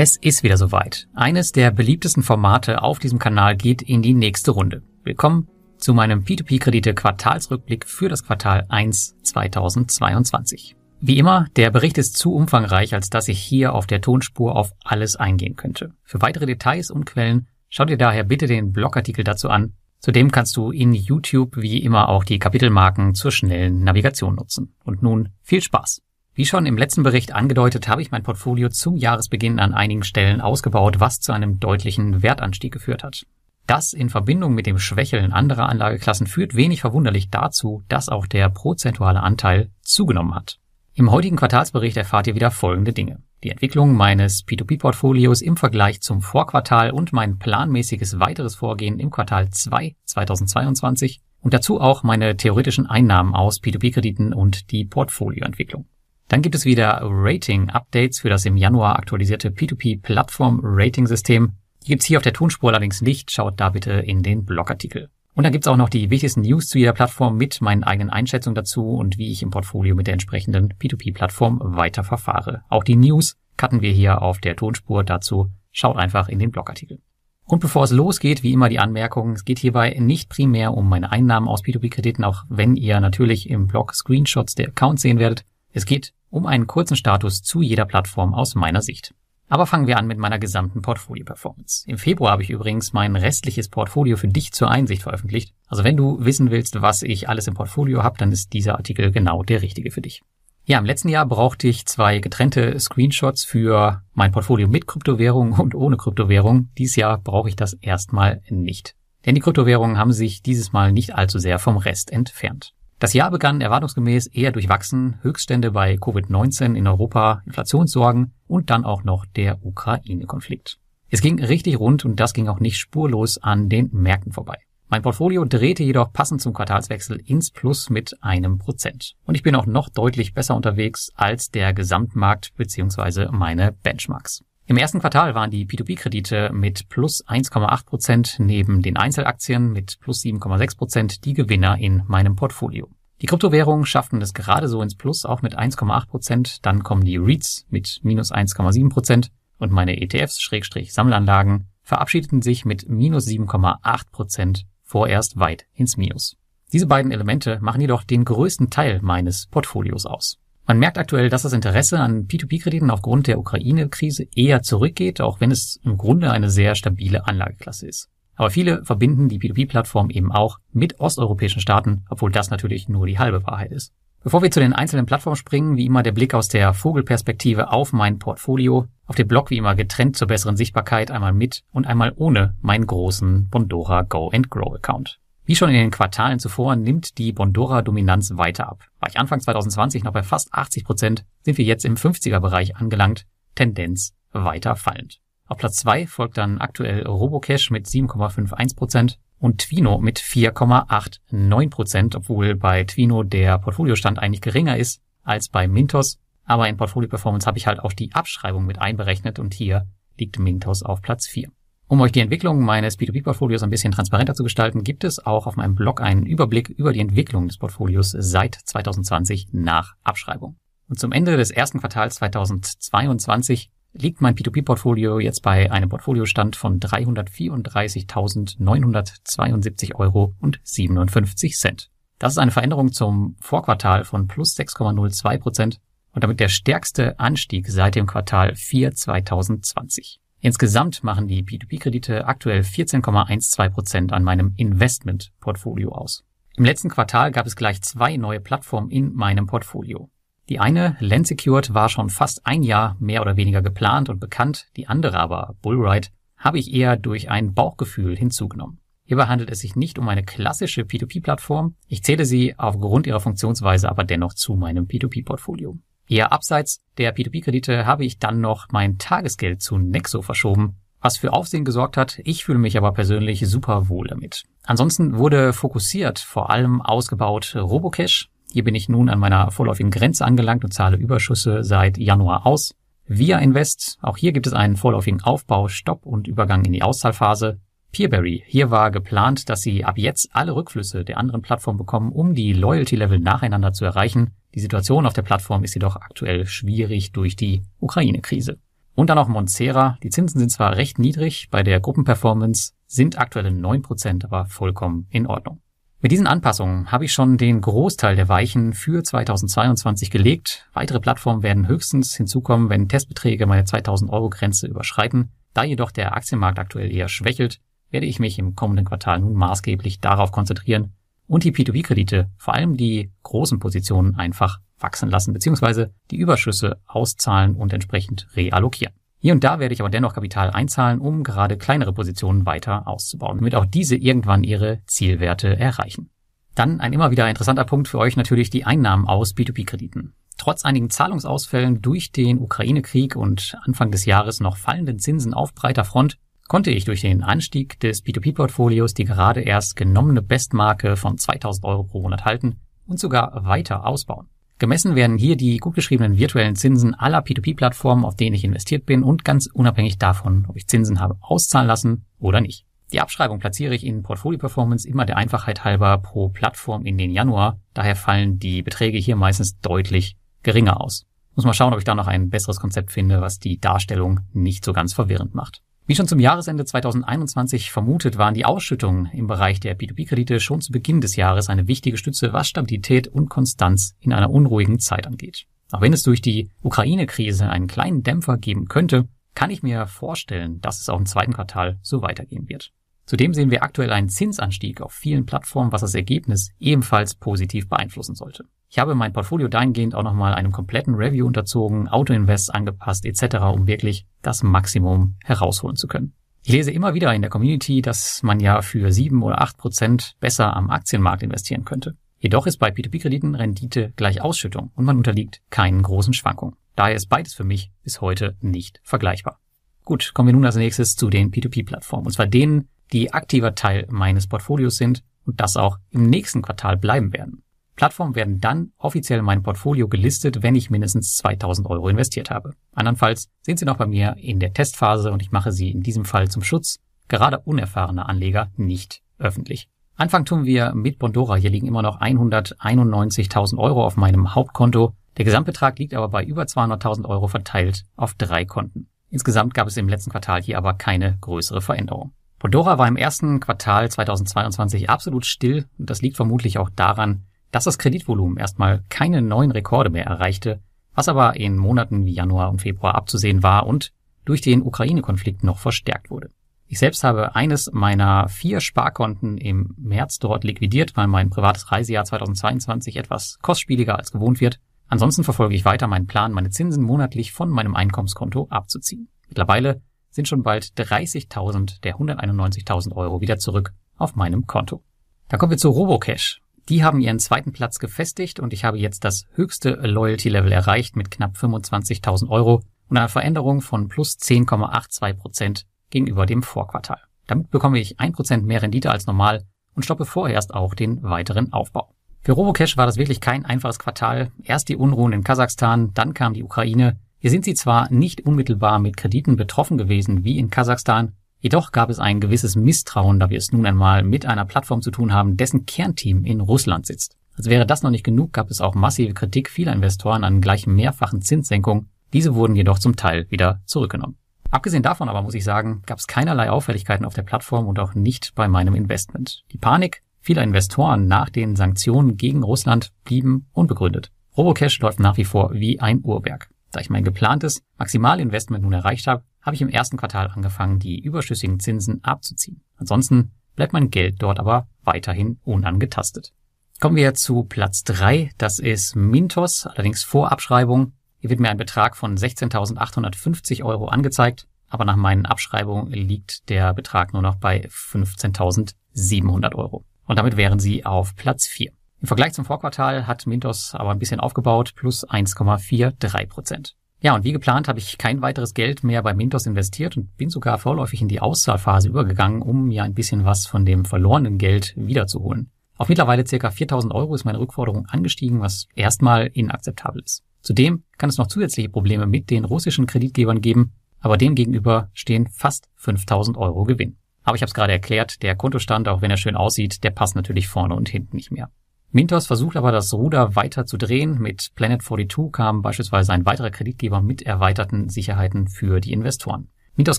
Es ist wieder soweit. Eines der beliebtesten Formate auf diesem Kanal geht in die nächste Runde. Willkommen zu meinem P2P-Kredite Quartalsrückblick für das Quartal 1 2022. Wie immer, der Bericht ist zu umfangreich, als dass ich hier auf der Tonspur auf alles eingehen könnte. Für weitere Details und Quellen schau dir daher bitte den Blogartikel dazu an. Zudem kannst du in YouTube wie immer auch die Kapitelmarken zur schnellen Navigation nutzen. Und nun viel Spaß! Wie schon im letzten Bericht angedeutet, habe ich mein Portfolio zum Jahresbeginn an einigen Stellen ausgebaut, was zu einem deutlichen Wertanstieg geführt hat. Das in Verbindung mit dem Schwächeln anderer Anlageklassen führt wenig verwunderlich dazu, dass auch der prozentuale Anteil zugenommen hat. Im heutigen Quartalsbericht erfahrt ihr wieder folgende Dinge. Die Entwicklung meines P2P-Portfolios im Vergleich zum Vorquartal und mein planmäßiges weiteres Vorgehen im Quartal 2 2022 und dazu auch meine theoretischen Einnahmen aus P2P-Krediten und die Portfolioentwicklung. Dann gibt es wieder Rating-Updates für das im Januar aktualisierte P2P-Plattform-Rating-System. Die gibt's hier auf der Tonspur allerdings nicht. Schaut da bitte in den Blogartikel. Und dann gibt's auch noch die wichtigsten News zu jeder Plattform mit meinen eigenen Einschätzungen dazu und wie ich im Portfolio mit der entsprechenden P2P-Plattform weiter verfahre. Auch die News cutten wir hier auf der Tonspur dazu. Schaut einfach in den Blogartikel. Und bevor es losgeht, wie immer die Anmerkung, es geht hierbei nicht primär um meine Einnahmen aus P2P-Krediten, auch wenn ihr natürlich im Blog Screenshots der Accounts sehen werdet. Es geht um einen kurzen Status zu jeder Plattform aus meiner Sicht. Aber fangen wir an mit meiner gesamten Portfolio-Performance. Im Februar habe ich übrigens mein restliches Portfolio für dich zur Einsicht veröffentlicht. Also wenn du wissen willst, was ich alles im Portfolio habe, dann ist dieser Artikel genau der richtige für dich. Ja, im letzten Jahr brauchte ich zwei getrennte Screenshots für mein Portfolio mit Kryptowährung und ohne Kryptowährung. Dieses Jahr brauche ich das erstmal nicht. Denn die Kryptowährungen haben sich dieses Mal nicht allzu sehr vom Rest entfernt. Das Jahr begann erwartungsgemäß eher durchwachsen, Höchststände bei Covid-19 in Europa, Inflationssorgen und dann auch noch der Ukraine-Konflikt. Es ging richtig rund und das ging auch nicht spurlos an den Märkten vorbei. Mein Portfolio drehte jedoch passend zum Quartalswechsel ins Plus mit einem Prozent. Und ich bin auch noch deutlich besser unterwegs als der Gesamtmarkt bzw. meine Benchmarks. Im ersten Quartal waren die P2P-Kredite mit plus 1,8 Prozent neben den Einzelaktien mit plus 7,6 Prozent die Gewinner in meinem Portfolio. Die Kryptowährungen schafften es gerade so ins Plus, auch mit 1,8 Prozent. Dann kommen die REITs mit minus 1,7 Prozent und meine ETFs, Schrägstrich Sammlanlagen, verabschiedeten sich mit minus 7,8 Prozent vorerst weit ins Minus. Diese beiden Elemente machen jedoch den größten Teil meines Portfolios aus. Man merkt aktuell, dass das Interesse an P2P-Krediten aufgrund der Ukraine-Krise eher zurückgeht, auch wenn es im Grunde eine sehr stabile Anlageklasse ist. Aber viele verbinden die P2P-Plattform eben auch mit osteuropäischen Staaten, obwohl das natürlich nur die halbe Wahrheit ist. Bevor wir zu den einzelnen Plattformen springen, wie immer der Blick aus der Vogelperspektive auf mein Portfolio. Auf dem Blog wie immer getrennt zur besseren Sichtbarkeit einmal mit und einmal ohne meinen großen Bondora Go and Grow Account. Wie schon in den Quartalen zuvor nimmt die Bondora-Dominanz weiter ab. War ich Anfang 2020 noch bei fast 80 Prozent, sind wir jetzt im 50er-Bereich angelangt, Tendenz weiter fallend. Auf Platz 2 folgt dann aktuell Robocash mit 7,51 Prozent und Twino mit 4,89 Prozent, obwohl bei Twino der Portfoliostand eigentlich geringer ist als bei Mintos. Aber in Portfolio Performance habe ich halt auch die Abschreibung mit einberechnet und hier liegt Mintos auf Platz 4. Um euch die Entwicklung meines P2P-Portfolios ein bisschen transparenter zu gestalten, gibt es auch auf meinem Blog einen Überblick über die Entwicklung des Portfolios seit 2020 nach Abschreibung. Und zum Ende des ersten Quartals 2022 liegt mein P2P-Portfolio jetzt bei einem Portfoliostand von 334.972 Euro und 57 Cent. Das ist eine Veränderung zum Vorquartal von plus 6,02 Prozent und damit der stärkste Anstieg seit dem Quartal 4 2020. Insgesamt machen die P2P-Kredite aktuell 14,12 Prozent an meinem Investment-Portfolio aus. Im letzten Quartal gab es gleich zwei neue Plattformen in meinem Portfolio. Die eine, Lensecured, war schon fast ein Jahr mehr oder weniger geplant und bekannt, die andere aber, Bullride, habe ich eher durch ein Bauchgefühl hinzugenommen. Hierbei handelt es sich nicht um eine klassische P2P-Plattform, ich zähle sie aufgrund ihrer Funktionsweise aber dennoch zu meinem P2P-Portfolio. Eher abseits der P2P-Kredite habe ich dann noch mein Tagesgeld zu Nexo verschoben, was für Aufsehen gesorgt hat. Ich fühle mich aber persönlich super wohl damit. Ansonsten wurde fokussiert vor allem ausgebaut Robocash. Hier bin ich nun an meiner vorläufigen Grenze angelangt und zahle Überschüsse seit Januar aus. Via Invest, auch hier gibt es einen vorläufigen Aufbau, Stopp und Übergang in die Auszahlphase. Peerberry, hier war geplant, dass sie ab jetzt alle Rückflüsse der anderen Plattformen bekommen, um die Loyalty-Level nacheinander zu erreichen. Die Situation auf der Plattform ist jedoch aktuell schwierig durch die Ukraine-Krise. Und dann noch Moncera. Die Zinsen sind zwar recht niedrig, bei der Gruppenperformance sind aktuell 9%, aber vollkommen in Ordnung. Mit diesen Anpassungen habe ich schon den Großteil der Weichen für 2022 gelegt. Weitere Plattformen werden höchstens hinzukommen, wenn Testbeträge meine 2000 Euro Grenze überschreiten. Da jedoch der Aktienmarkt aktuell eher schwächelt, werde ich mich im kommenden Quartal nun maßgeblich darauf konzentrieren und die P2P-Kredite, vor allem die großen Positionen, einfach wachsen lassen bzw. die Überschüsse auszahlen und entsprechend reallokieren. Hier und da werde ich aber dennoch Kapital einzahlen, um gerade kleinere Positionen weiter auszubauen, damit auch diese irgendwann ihre Zielwerte erreichen. Dann ein immer wieder interessanter Punkt für euch natürlich die Einnahmen aus B2B-Krediten. Trotz einigen Zahlungsausfällen durch den Ukraine-Krieg und Anfang des Jahres noch fallenden Zinsen auf breiter Front konnte ich durch den Anstieg des B2B-Portfolios die gerade erst genommene Bestmarke von 2000 Euro pro Monat halten und sogar weiter ausbauen. Gemessen werden hier die gut geschriebenen virtuellen Zinsen aller P2P-Plattformen, auf denen ich investiert bin und ganz unabhängig davon, ob ich Zinsen habe auszahlen lassen oder nicht. Die Abschreibung platziere ich in Portfolio Performance immer der Einfachheit halber pro Plattform in den Januar. Daher fallen die Beträge hier meistens deutlich geringer aus. Muss mal schauen, ob ich da noch ein besseres Konzept finde, was die Darstellung nicht so ganz verwirrend macht. Wie schon zum Jahresende 2021 vermutet, waren die Ausschüttungen im Bereich der B2B-Kredite schon zu Beginn des Jahres eine wichtige Stütze, was Stabilität und Konstanz in einer unruhigen Zeit angeht. Auch wenn es durch die Ukraine-Krise einen kleinen Dämpfer geben könnte, kann ich mir vorstellen, dass es auch im zweiten Quartal so weitergehen wird. Zudem sehen wir aktuell einen Zinsanstieg auf vielen Plattformen, was das Ergebnis ebenfalls positiv beeinflussen sollte. Ich habe mein Portfolio dahingehend auch nochmal einem kompletten Review unterzogen, Autoinvest angepasst etc., um wirklich das Maximum herausholen zu können. Ich lese immer wieder in der Community, dass man ja für sieben oder acht Prozent besser am Aktienmarkt investieren könnte. Jedoch ist bei P2P-Krediten Rendite gleich Ausschüttung und man unterliegt keinen großen Schwankungen. Daher ist beides für mich bis heute nicht vergleichbar. Gut, kommen wir nun als nächstes zu den P2P-Plattformen. Und zwar denen, die aktiver Teil meines Portfolios sind und das auch im nächsten Quartal bleiben werden. Plattformen werden dann offiziell in mein Portfolio gelistet, wenn ich mindestens 2000 Euro investiert habe. Andernfalls sind sie noch bei mir in der Testphase und ich mache sie in diesem Fall zum Schutz gerade unerfahrener Anleger nicht öffentlich. Anfang tun wir mit Bondora. Hier liegen immer noch 191.000 Euro auf meinem Hauptkonto. Der Gesamtbetrag liegt aber bei über 200.000 Euro verteilt auf drei Konten. Insgesamt gab es im letzten Quartal hier aber keine größere Veränderung. Bondora war im ersten Quartal 2022 absolut still und das liegt vermutlich auch daran, dass das Kreditvolumen erstmal keine neuen Rekorde mehr erreichte, was aber in Monaten wie Januar und Februar abzusehen war und durch den Ukraine-Konflikt noch verstärkt wurde. Ich selbst habe eines meiner vier Sparkonten im März dort liquidiert, weil mein privates Reisejahr 2022 etwas kostspieliger als gewohnt wird. Ansonsten verfolge ich weiter meinen Plan, meine Zinsen monatlich von meinem Einkommenskonto abzuziehen. Mittlerweile sind schon bald 30.000 der 191.000 Euro wieder zurück auf meinem Konto. Da kommen wir zu Robocash. Die haben ihren zweiten Platz gefestigt und ich habe jetzt das höchste Loyalty-Level erreicht mit knapp 25.000 Euro und einer Veränderung von plus 10,82 Prozent gegenüber dem Vorquartal. Damit bekomme ich ein Prozent mehr Rendite als normal und stoppe vorerst auch den weiteren Aufbau. Für Robocash war das wirklich kein einfaches Quartal. Erst die Unruhen in Kasachstan, dann kam die Ukraine. Hier sind sie zwar nicht unmittelbar mit Krediten betroffen gewesen wie in Kasachstan, Jedoch gab es ein gewisses Misstrauen, da wir es nun einmal mit einer Plattform zu tun haben, dessen Kernteam in Russland sitzt. Als wäre das noch nicht genug, gab es auch massive Kritik vieler Investoren an gleich mehrfachen Zinssenkungen, Diese wurden jedoch zum Teil wieder zurückgenommen. Abgesehen davon aber muss ich sagen, gab es keinerlei Auffälligkeiten auf der Plattform und auch nicht bei meinem Investment. Die Panik vieler Investoren nach den Sanktionen gegen Russland blieben unbegründet. Robocash läuft nach wie vor wie ein Uhrwerk. Da ich mein geplantes Maximalinvestment nun erreicht habe, habe ich im ersten Quartal angefangen, die überschüssigen Zinsen abzuziehen. Ansonsten bleibt mein Geld dort aber weiterhin unangetastet. Kommen wir zu Platz drei. Das ist Mintos, allerdings vor Abschreibung. Hier wird mir ein Betrag von 16.850 Euro angezeigt, aber nach meinen Abschreibungen liegt der Betrag nur noch bei 15.700 Euro. Und damit wären sie auf Platz vier. Im Vergleich zum Vorquartal hat Mintos aber ein bisschen aufgebaut, plus 1,43 Prozent. Ja, und wie geplant habe ich kein weiteres Geld mehr bei Mintos investiert und bin sogar vorläufig in die Auszahlphase übergegangen, um mir ein bisschen was von dem verlorenen Geld wiederzuholen. Auf mittlerweile ca. 4000 Euro ist meine Rückforderung angestiegen, was erstmal inakzeptabel ist. Zudem kann es noch zusätzliche Probleme mit den russischen Kreditgebern geben, aber dem gegenüber stehen fast 5000 Euro Gewinn. Aber ich habe es gerade erklärt, der Kontostand, auch wenn er schön aussieht, der passt natürlich vorne und hinten nicht mehr. Mintos versucht aber das Ruder weiter zu drehen. Mit Planet 42 kam beispielsweise ein weiterer Kreditgeber mit erweiterten Sicherheiten für die Investoren. Mintos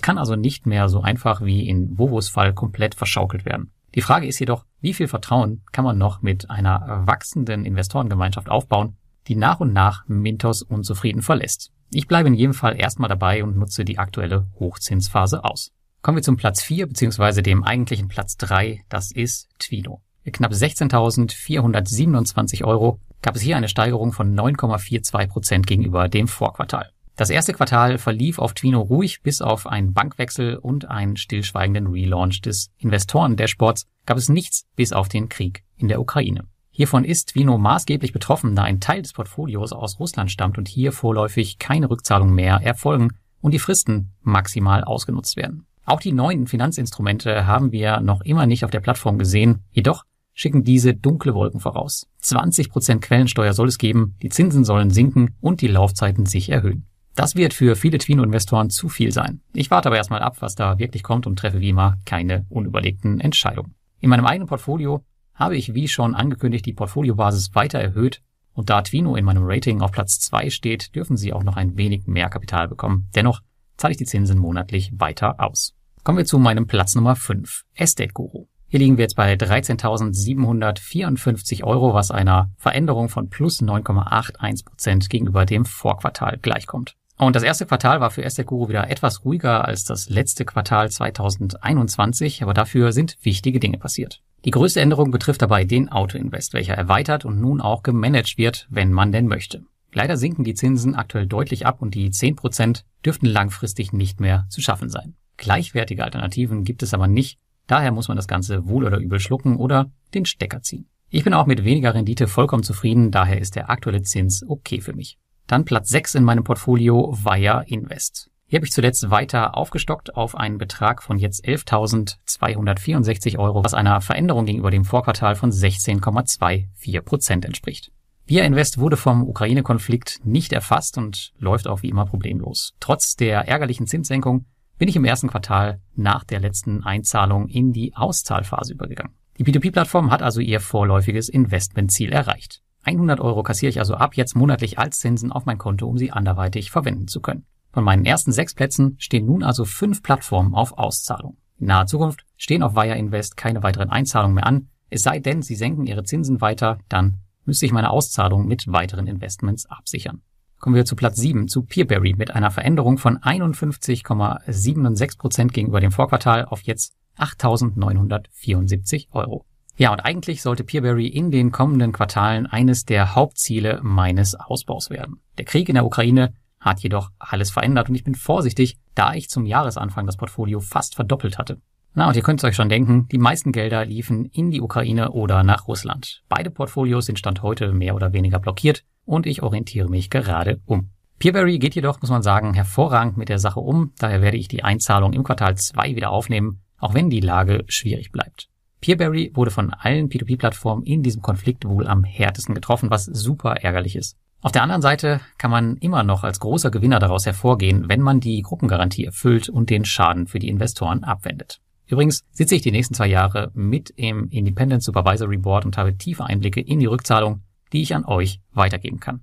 kann also nicht mehr so einfach wie in Vovos Fall komplett verschaukelt werden. Die Frage ist jedoch, wie viel Vertrauen kann man noch mit einer wachsenden Investorengemeinschaft aufbauen, die nach und nach Mintos unzufrieden verlässt. Ich bleibe in jedem Fall erstmal dabei und nutze die aktuelle Hochzinsphase aus. Kommen wir zum Platz 4 bzw. dem eigentlichen Platz 3, das ist Twino knapp 16.427 Euro gab es hier eine Steigerung von 9,42 Prozent gegenüber dem Vorquartal. Das erste Quartal verlief auf Twino ruhig, bis auf einen Bankwechsel und einen stillschweigenden Relaunch des Investoren-Dashboards gab es nichts bis auf den Krieg in der Ukraine. Hiervon ist Twino maßgeblich betroffen, da ein Teil des Portfolios aus Russland stammt und hier vorläufig keine Rückzahlungen mehr erfolgen und die Fristen maximal ausgenutzt werden. Auch die neuen Finanzinstrumente haben wir noch immer nicht auf der Plattform gesehen, jedoch schicken diese dunkle Wolken voraus. 20% Quellensteuer soll es geben, die Zinsen sollen sinken und die Laufzeiten sich erhöhen. Das wird für viele Twino-Investoren zu viel sein. Ich warte aber erstmal ab, was da wirklich kommt und treffe wie immer keine unüberlegten Entscheidungen. In meinem eigenen Portfolio habe ich wie schon angekündigt die Portfoliobasis weiter erhöht und da Twino in meinem Rating auf Platz 2 steht, dürfen sie auch noch ein wenig mehr Kapital bekommen. Dennoch zahle ich die Zinsen monatlich weiter aus. Kommen wir zu meinem Platz Nummer 5, Estate Guru. Hier liegen wir jetzt bei 13.754 Euro, was einer Veränderung von plus 9,81 Prozent gegenüber dem Vorquartal gleichkommt. Und das erste Quartal war für Estate Guru wieder etwas ruhiger als das letzte Quartal 2021, aber dafür sind wichtige Dinge passiert. Die größte Änderung betrifft dabei den Autoinvest, welcher erweitert und nun auch gemanagt wird, wenn man denn möchte. Leider sinken die Zinsen aktuell deutlich ab und die 10% dürften langfristig nicht mehr zu schaffen sein. Gleichwertige Alternativen gibt es aber nicht, Daher muss man das Ganze wohl oder übel schlucken oder den Stecker ziehen. Ich bin auch mit weniger Rendite vollkommen zufrieden, daher ist der aktuelle Zins okay für mich. Dann Platz 6 in meinem Portfolio Via Invest. Hier habe ich zuletzt weiter aufgestockt auf einen Betrag von jetzt 11.264 Euro, was einer Veränderung gegenüber dem Vorquartal von 16,24 Prozent entspricht. Via Invest wurde vom Ukraine-Konflikt nicht erfasst und läuft auch wie immer problemlos. Trotz der ärgerlichen Zinssenkung bin ich im ersten Quartal nach der letzten Einzahlung in die Auszahlphase übergegangen. Die P2P-Plattform hat also ihr vorläufiges Investmentziel erreicht. 100 Euro kassiere ich also ab jetzt monatlich als Zinsen auf mein Konto, um sie anderweitig verwenden zu können. Von meinen ersten sechs Plätzen stehen nun also fünf Plattformen auf Auszahlung. In naher Zukunft stehen auf Wire Invest keine weiteren Einzahlungen mehr an, es sei denn, sie senken ihre Zinsen weiter, dann müsste ich meine Auszahlung mit weiteren Investments absichern. Kommen wir zu Platz 7, zu Peerberry mit einer Veränderung von 51,76 Prozent gegenüber dem Vorquartal auf jetzt 8.974 Euro. Ja, und eigentlich sollte Peerberry in den kommenden Quartalen eines der Hauptziele meines Ausbaus werden. Der Krieg in der Ukraine hat jedoch alles verändert und ich bin vorsichtig, da ich zum Jahresanfang das Portfolio fast verdoppelt hatte. Na, und ihr könnt es euch schon denken, die meisten Gelder liefen in die Ukraine oder nach Russland. Beide Portfolios sind Stand heute mehr oder weniger blockiert und ich orientiere mich gerade um. Peerberry geht jedoch, muss man sagen, hervorragend mit der Sache um, daher werde ich die Einzahlung im Quartal 2 wieder aufnehmen, auch wenn die Lage schwierig bleibt. Peerberry wurde von allen P2P-Plattformen in diesem Konflikt wohl am härtesten getroffen, was super ärgerlich ist. Auf der anderen Seite kann man immer noch als großer Gewinner daraus hervorgehen, wenn man die Gruppengarantie erfüllt und den Schaden für die Investoren abwendet. Übrigens sitze ich die nächsten zwei Jahre mit im Independent Supervisory Board und habe tiefe Einblicke in die Rückzahlung, die ich an euch weitergeben kann.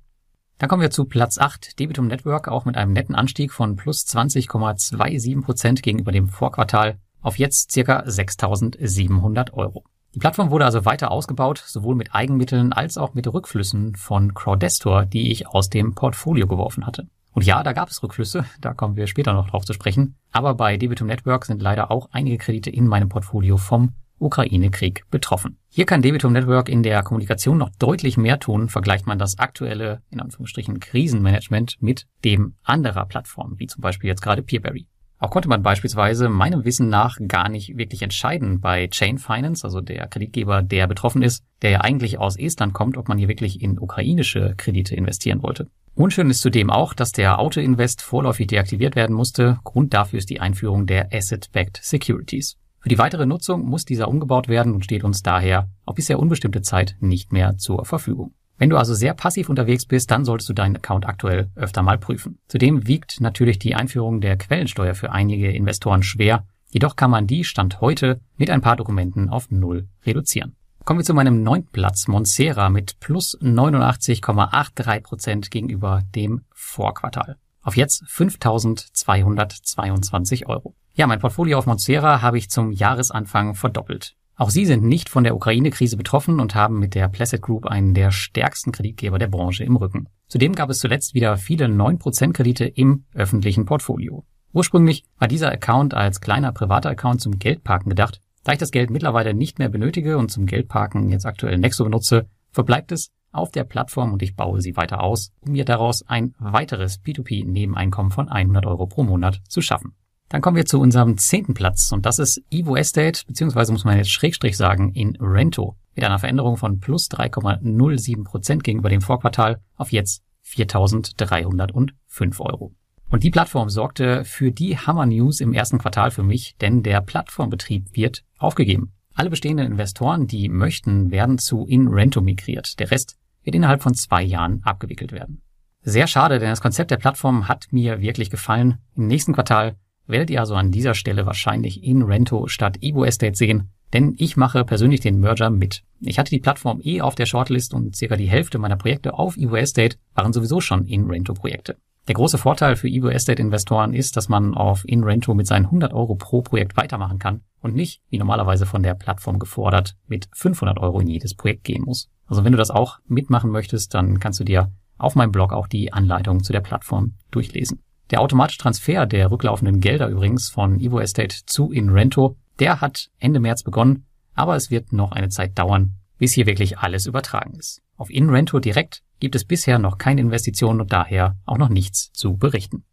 Dann kommen wir zu Platz 8, Debitum Network, auch mit einem netten Anstieg von plus 20,27 Prozent gegenüber dem Vorquartal auf jetzt circa 6.700 Euro. Die Plattform wurde also weiter ausgebaut, sowohl mit Eigenmitteln als auch mit Rückflüssen von Crowdestor, die ich aus dem Portfolio geworfen hatte. Und ja, da gab es Rückflüsse, da kommen wir später noch drauf zu sprechen. Aber bei Debitum Network sind leider auch einige Kredite in meinem Portfolio vom Ukraine-Krieg betroffen. Hier kann Debitum Network in der Kommunikation noch deutlich mehr tun, vergleicht man das aktuelle, in Anführungsstrichen, Krisenmanagement mit dem anderer Plattformen, wie zum Beispiel jetzt gerade Peerberry. Auch konnte man beispielsweise meinem Wissen nach gar nicht wirklich entscheiden bei Chain Finance, also der Kreditgeber, der betroffen ist, der ja eigentlich aus Estland kommt, ob man hier wirklich in ukrainische Kredite investieren wollte. Unschön ist zudem auch, dass der Auto-Invest vorläufig deaktiviert werden musste. Grund dafür ist die Einführung der Asset-Backed Securities. Für die weitere Nutzung muss dieser umgebaut werden und steht uns daher auf bisher unbestimmte Zeit nicht mehr zur Verfügung. Wenn du also sehr passiv unterwegs bist, dann solltest du deinen Account aktuell öfter mal prüfen. Zudem wiegt natürlich die Einführung der Quellensteuer für einige Investoren schwer, jedoch kann man die Stand heute mit ein paar Dokumenten auf Null reduzieren. Kommen wir zu meinem neunten Platz, Monsera mit plus 89,83 Prozent gegenüber dem Vorquartal. Auf jetzt 5.222 Euro. Ja, mein Portfolio auf Monsera habe ich zum Jahresanfang verdoppelt. Auch sie sind nicht von der Ukraine-Krise betroffen und haben mit der Placid Group einen der stärksten Kreditgeber der Branche im Rücken. Zudem gab es zuletzt wieder viele 9% Kredite im öffentlichen Portfolio. Ursprünglich war dieser Account als kleiner privater Account zum Geldparken gedacht. Da ich das Geld mittlerweile nicht mehr benötige und zum Geldparken jetzt aktuell Nexo benutze, verbleibt es auf der Plattform und ich baue sie weiter aus, um mir daraus ein weiteres P2P-Nebeneinkommen von 100 Euro pro Monat zu schaffen. Dann kommen wir zu unserem zehnten Platz und das ist Evo Estate, beziehungsweise muss man jetzt Schrägstrich sagen, in Rento mit einer Veränderung von plus 3,07 Prozent gegenüber dem Vorquartal auf jetzt 4.305 Euro. Und die Plattform sorgte für die Hammer-News im ersten Quartal für mich, denn der Plattformbetrieb wird aufgegeben. Alle bestehenden Investoren, die möchten, werden zu InRento migriert. Der Rest wird innerhalb von zwei Jahren abgewickelt werden. Sehr schade, denn das Konzept der Plattform hat mir wirklich gefallen. Im nächsten Quartal werdet ihr also an dieser Stelle wahrscheinlich in Rento statt Evo Estate sehen, denn ich mache persönlich den Merger mit. Ich hatte die Plattform eh auf der Shortlist und circa die Hälfte meiner Projekte auf Evo Estate waren sowieso schon in Rento Projekte. Der große Vorteil für Evo Estate Investoren ist, dass man auf InRento mit seinen 100 Euro pro Projekt weitermachen kann und nicht, wie normalerweise von der Plattform gefordert, mit 500 Euro in jedes Projekt gehen muss. Also wenn du das auch mitmachen möchtest, dann kannst du dir auf meinem Blog auch die Anleitung zu der Plattform durchlesen. Der automatische Transfer der rücklaufenden Gelder übrigens von Evo Estate zu InRento, der hat Ende März begonnen, aber es wird noch eine Zeit dauern, bis hier wirklich alles übertragen ist. Auf InRento direkt gibt es bisher noch keine Investitionen und daher auch noch nichts zu berichten.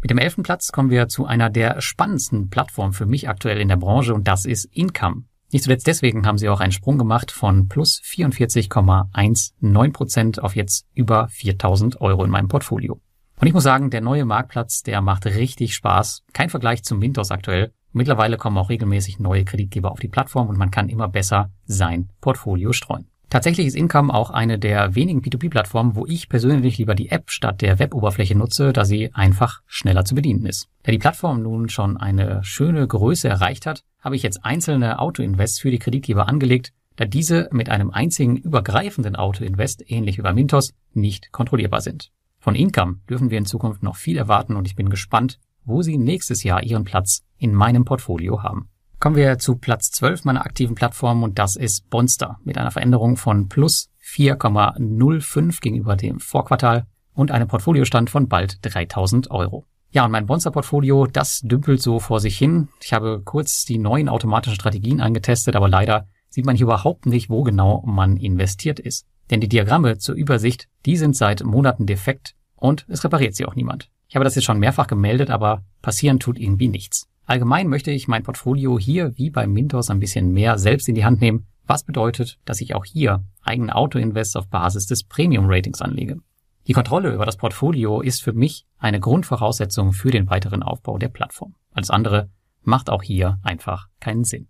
Mit dem elften Platz kommen wir zu einer der spannendsten Plattformen für mich aktuell in der Branche und das ist Income. Nicht zuletzt deswegen haben sie auch einen Sprung gemacht von plus 44,19 Prozent auf jetzt über 4000 Euro in meinem Portfolio. Und ich muss sagen, der neue Marktplatz, der macht richtig Spaß. Kein Vergleich zum Windows aktuell. Mittlerweile kommen auch regelmäßig neue Kreditgeber auf die Plattform und man kann immer besser sein Portfolio streuen. Tatsächlich ist Income auch eine der wenigen P2P-Plattformen, wo ich persönlich lieber die App statt der Web-Oberfläche nutze, da sie einfach schneller zu bedienen ist. Da die Plattform nun schon eine schöne Größe erreicht hat, habe ich jetzt einzelne Auto-Invests für die Kreditgeber angelegt, da diese mit einem einzigen übergreifenden Auto-Invest, ähnlich wie bei Mintos, nicht kontrollierbar sind. Von Income dürfen wir in Zukunft noch viel erwarten und ich bin gespannt, wo Sie nächstes Jahr Ihren Platz in meinem Portfolio haben. Kommen wir zu Platz 12 meiner aktiven Plattform und das ist Bonster mit einer Veränderung von plus 4,05 gegenüber dem Vorquartal und einem Portfoliostand von bald 3000 Euro. Ja, und mein Bonster-Portfolio, das dümpelt so vor sich hin. Ich habe kurz die neuen automatischen Strategien angetestet, aber leider sieht man hier überhaupt nicht, wo genau man investiert ist. Denn die Diagramme zur Übersicht, die sind seit Monaten defekt und es repariert sie auch niemand. Ich habe das jetzt schon mehrfach gemeldet, aber passieren tut irgendwie nichts. Allgemein möchte ich mein Portfolio hier wie bei Mintos ein bisschen mehr selbst in die Hand nehmen, was bedeutet, dass ich auch hier eigene Auto-Invests auf Basis des Premium-Ratings anlege. Die Kontrolle über das Portfolio ist für mich eine Grundvoraussetzung für den weiteren Aufbau der Plattform. Alles andere macht auch hier einfach keinen Sinn.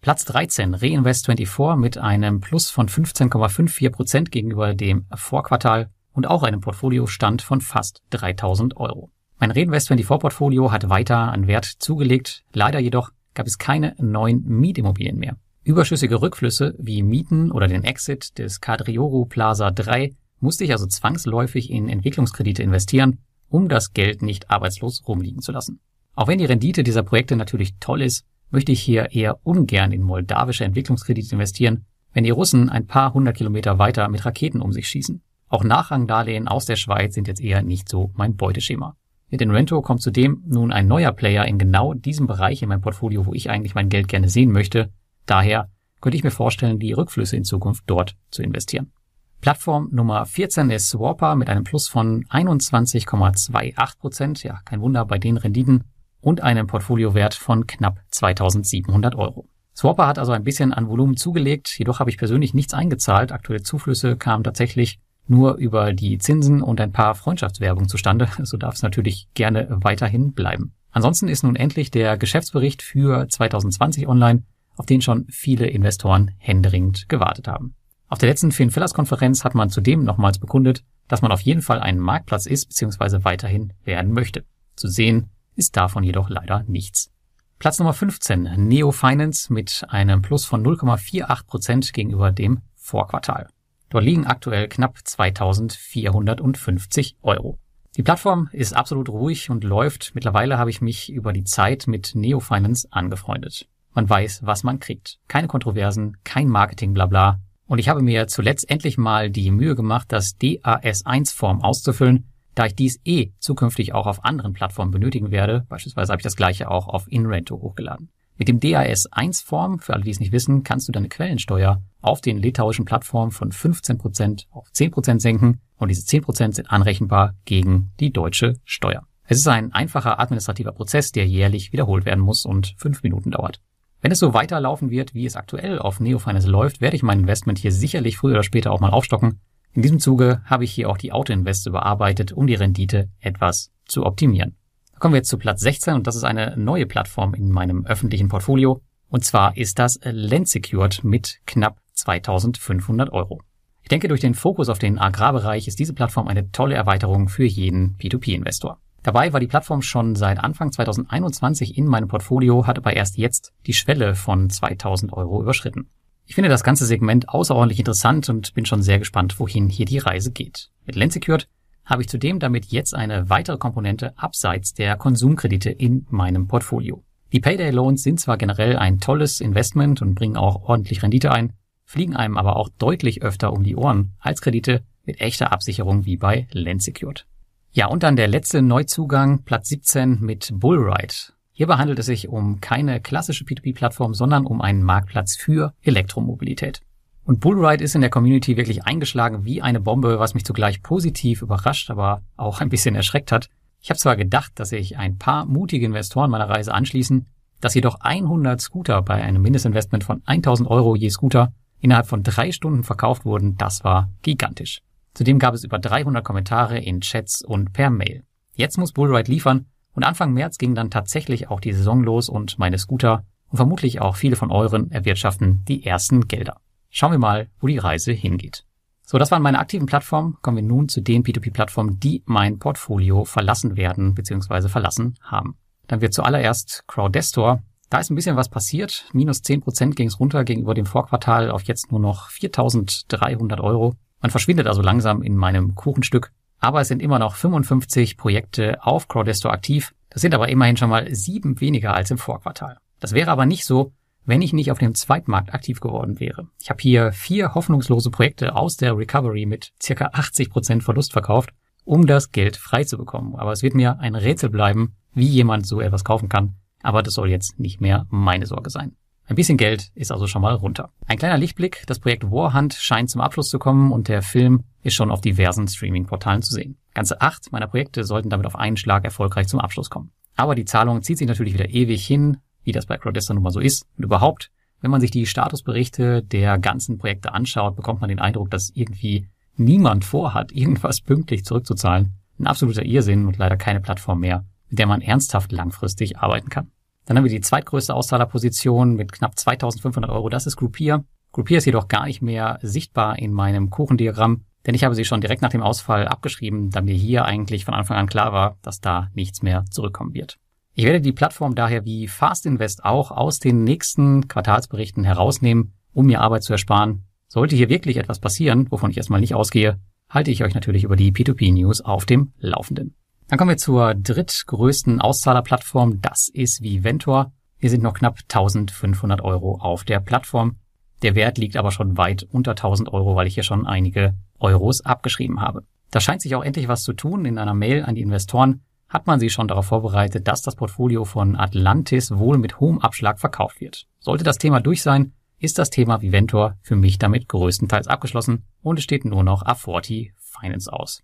Platz 13, Reinvest24 mit einem Plus von 15,54 Prozent gegenüber dem Vorquartal und auch einem Portfoliostand von fast 3000 Euro. Mein Reinvest24 Portfolio hat weiter an Wert zugelegt, leider jedoch gab es keine neuen Mietimmobilien mehr. Überschüssige Rückflüsse wie Mieten oder den Exit des Cadrioru Plaza 3 musste ich also zwangsläufig in Entwicklungskredite investieren, um das Geld nicht arbeitslos rumliegen zu lassen. Auch wenn die Rendite dieser Projekte natürlich toll ist, möchte ich hier eher ungern in moldawische Entwicklungskredite investieren, wenn die Russen ein paar hundert Kilometer weiter mit Raketen um sich schießen. Auch Nachrangdarlehen aus der Schweiz sind jetzt eher nicht so mein Beuteschema. Mit Inrento kommt zudem nun ein neuer Player in genau diesem Bereich in meinem Portfolio, wo ich eigentlich mein Geld gerne sehen möchte. Daher könnte ich mir vorstellen, die Rückflüsse in Zukunft dort zu investieren. Plattform Nummer 14 ist Swapper mit einem Plus von 21,28 Prozent. Ja, kein Wunder bei den Renditen und einem Portfoliowert von knapp 2700 Euro. Swapper hat also ein bisschen an Volumen zugelegt, jedoch habe ich persönlich nichts eingezahlt. Aktuelle Zuflüsse kamen tatsächlich nur über die Zinsen und ein paar Freundschaftswerbung zustande. So darf es natürlich gerne weiterhin bleiben. Ansonsten ist nun endlich der Geschäftsbericht für 2020 online, auf den schon viele Investoren händeringend gewartet haben. Auf der letzten Finfillers-Konferenz hat man zudem nochmals bekundet, dass man auf jeden Fall ein Marktplatz ist bzw. weiterhin werden möchte. Zu sehen ist davon jedoch leider nichts. Platz Nummer 15, Neo Finance mit einem Plus von 0,48 Prozent gegenüber dem Vorquartal. Dort liegen aktuell knapp 2450 Euro. Die Plattform ist absolut ruhig und läuft. Mittlerweile habe ich mich über die Zeit mit Neo Finance angefreundet. Man weiß, was man kriegt. Keine Kontroversen, kein Marketing, bla bla. Und ich habe mir zuletzt endlich mal die Mühe gemacht, das DAS1-Form auszufüllen da ich dies eh zukünftig auch auf anderen Plattformen benötigen werde, beispielsweise habe ich das gleiche auch auf InRento hochgeladen. Mit dem DAS1-Form, für alle, die es nicht wissen, kannst du deine Quellensteuer auf den litauischen Plattformen von 15% auf 10% senken und diese 10% sind anrechenbar gegen die deutsche Steuer. Es ist ein einfacher administrativer Prozess, der jährlich wiederholt werden muss und fünf Minuten dauert. Wenn es so weiterlaufen wird, wie es aktuell auf NeoFinance läuft, werde ich mein Investment hier sicherlich früher oder später auch mal aufstocken in diesem Zuge habe ich hier auch die Autoinvest überarbeitet, um die Rendite etwas zu optimieren. Da kommen wir jetzt zu Platz 16 und das ist eine neue Plattform in meinem öffentlichen Portfolio. Und zwar ist das Landsecured mit knapp 2500 Euro. Ich denke, durch den Fokus auf den Agrarbereich ist diese Plattform eine tolle Erweiterung für jeden P2P-Investor. Dabei war die Plattform schon seit Anfang 2021 in meinem Portfolio, hat aber erst jetzt die Schwelle von 2000 Euro überschritten. Ich finde das ganze Segment außerordentlich interessant und bin schon sehr gespannt, wohin hier die Reise geht. Mit Lensecured habe ich zudem damit jetzt eine weitere Komponente abseits der Konsumkredite in meinem Portfolio. Die Payday Loans sind zwar generell ein tolles Investment und bringen auch ordentlich Rendite ein, fliegen einem aber auch deutlich öfter um die Ohren als Kredite mit echter Absicherung wie bei Lensecured. Ja, und dann der letzte Neuzugang, Platz 17 mit Bullride. Hierbei handelt es sich um keine klassische P2P-Plattform, sondern um einen Marktplatz für Elektromobilität. Und Bullride ist in der Community wirklich eingeschlagen wie eine Bombe, was mich zugleich positiv überrascht, aber auch ein bisschen erschreckt hat. Ich habe zwar gedacht, dass sich ein paar mutige Investoren meiner Reise anschließen, dass jedoch 100 Scooter bei einem Mindestinvestment von 1000 Euro je Scooter innerhalb von drei Stunden verkauft wurden, das war gigantisch. Zudem gab es über 300 Kommentare in Chats und per Mail. Jetzt muss Bullride liefern und Anfang März ging dann tatsächlich auch die Saison los und meine Scooter und vermutlich auch viele von euren erwirtschaften die ersten Gelder. Schauen wir mal, wo die Reise hingeht. So, das waren meine aktiven Plattformen. Kommen wir nun zu den P2P-Plattformen, die mein Portfolio verlassen werden bzw. verlassen haben. Dann wird zuallererst Crowdestor. Da ist ein bisschen was passiert. Minus 10% ging es runter gegenüber dem Vorquartal auf jetzt nur noch 4.300 Euro. Man verschwindet also langsam in meinem Kuchenstück aber es sind immer noch 55 Projekte auf Crowdestor aktiv. Das sind aber immerhin schon mal sieben weniger als im Vorquartal. Das wäre aber nicht so, wenn ich nicht auf dem Zweitmarkt aktiv geworden wäre. Ich habe hier vier hoffnungslose Projekte aus der Recovery mit circa 80 Prozent Verlust verkauft, um das Geld frei zu bekommen. Aber es wird mir ein Rätsel bleiben, wie jemand so etwas kaufen kann. Aber das soll jetzt nicht mehr meine Sorge sein. Ein bisschen Geld ist also schon mal runter. Ein kleiner Lichtblick, das Projekt Warhunt scheint zum Abschluss zu kommen und der Film ist schon auf diversen Streaming-Portalen zu sehen. Ganze acht meiner Projekte sollten damit auf einen Schlag erfolgreich zum Abschluss kommen. Aber die Zahlung zieht sich natürlich wieder ewig hin, wie das bei Crowdester nun mal so ist. Und überhaupt, wenn man sich die Statusberichte der ganzen Projekte anschaut, bekommt man den Eindruck, dass irgendwie niemand vorhat, irgendwas pünktlich zurückzuzahlen. Ein absoluter Irrsinn und leider keine Plattform mehr, mit der man ernsthaft langfristig arbeiten kann. Dann haben wir die zweitgrößte Auszahlerposition mit knapp 2500 Euro. Das ist Groupier. Groupier ist jedoch gar nicht mehr sichtbar in meinem Kuchendiagramm, denn ich habe sie schon direkt nach dem Ausfall abgeschrieben, da mir hier eigentlich von Anfang an klar war, dass da nichts mehr zurückkommen wird. Ich werde die Plattform daher wie Fast Invest auch aus den nächsten Quartalsberichten herausnehmen, um mir Arbeit zu ersparen. Sollte hier wirklich etwas passieren, wovon ich erstmal nicht ausgehe, halte ich euch natürlich über die P2P-News auf dem Laufenden. Dann kommen wir zur drittgrößten Auszahlerplattform. Das ist Viventor. Hier sind noch knapp 1500 Euro auf der Plattform. Der Wert liegt aber schon weit unter 1000 Euro, weil ich hier schon einige Euros abgeschrieben habe. Da scheint sich auch endlich was zu tun. In einer Mail an die Investoren hat man sie schon darauf vorbereitet, dass das Portfolio von Atlantis wohl mit hohem Abschlag verkauft wird. Sollte das Thema durch sein, ist das Thema Viventor für mich damit größtenteils abgeschlossen und es steht nur noch A40 Finance aus.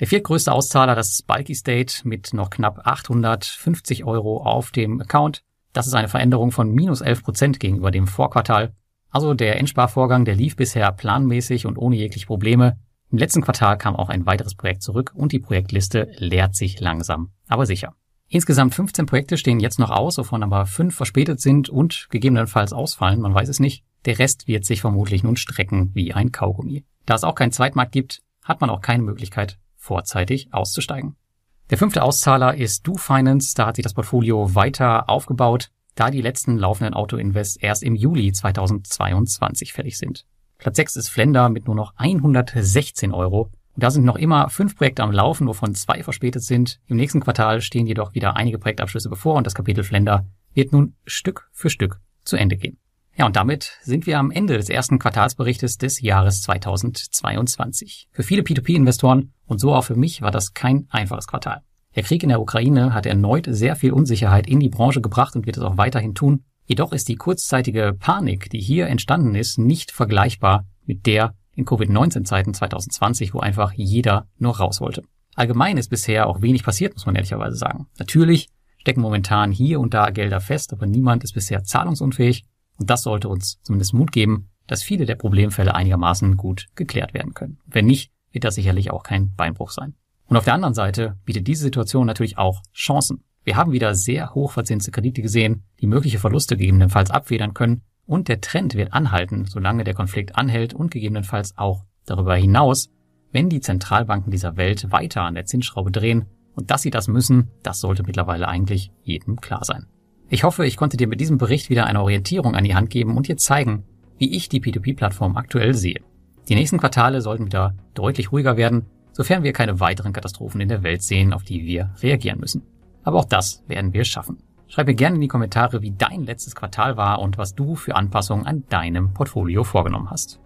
Der viertgrößte Auszahler, das ist Bulky State mit noch knapp 850 Euro auf dem Account. Das ist eine Veränderung von minus 11 Prozent gegenüber dem Vorquartal. Also der Endsparvorgang, der lief bisher planmäßig und ohne jegliche Probleme. Im letzten Quartal kam auch ein weiteres Projekt zurück und die Projektliste leert sich langsam, aber sicher. Insgesamt 15 Projekte stehen jetzt noch aus, wovon aber fünf verspätet sind und gegebenenfalls ausfallen, man weiß es nicht. Der Rest wird sich vermutlich nun strecken wie ein Kaugummi. Da es auch keinen Zweitmarkt gibt, hat man auch keine Möglichkeit, vorzeitig auszusteigen. Der fünfte Auszahler ist Do Finance, da hat sich das Portfolio weiter aufgebaut, da die letzten laufenden Autoinvests erst im Juli 2022 fällig sind. Platz 6 ist Flender mit nur noch 116 Euro. Und da sind noch immer fünf Projekte am Laufen, wovon zwei verspätet sind. Im nächsten Quartal stehen jedoch wieder einige Projektabschlüsse bevor und das Kapitel Flender wird nun Stück für Stück zu Ende gehen. Ja, und damit sind wir am Ende des ersten Quartalsberichtes des Jahres 2022. Für viele P2P-Investoren und so auch für mich war das kein einfaches Quartal. Der Krieg in der Ukraine hat erneut sehr viel Unsicherheit in die Branche gebracht und wird es auch weiterhin tun. Jedoch ist die kurzzeitige Panik, die hier entstanden ist, nicht vergleichbar mit der in Covid-19-Zeiten 2020, wo einfach jeder nur raus wollte. Allgemein ist bisher auch wenig passiert, muss man ehrlicherweise sagen. Natürlich stecken momentan hier und da Gelder fest, aber niemand ist bisher zahlungsunfähig und das sollte uns zumindest Mut geben, dass viele der Problemfälle einigermaßen gut geklärt werden können. Wenn nicht, wird das sicherlich auch kein Beinbruch sein. Und auf der anderen Seite bietet diese Situation natürlich auch Chancen. Wir haben wieder sehr hochverzinste Kredite gesehen, die mögliche Verluste gegebenenfalls abfedern können und der Trend wird anhalten, solange der Konflikt anhält und gegebenenfalls auch darüber hinaus, wenn die Zentralbanken dieser Welt weiter an der Zinsschraube drehen und dass sie das müssen, das sollte mittlerweile eigentlich jedem klar sein. Ich hoffe, ich konnte dir mit diesem Bericht wieder eine Orientierung an die Hand geben und dir zeigen, wie ich die P2P-Plattform aktuell sehe. Die nächsten Quartale sollten wieder deutlich ruhiger werden, sofern wir keine weiteren Katastrophen in der Welt sehen, auf die wir reagieren müssen. Aber auch das werden wir schaffen. Schreib mir gerne in die Kommentare, wie dein letztes Quartal war und was du für Anpassungen an deinem Portfolio vorgenommen hast.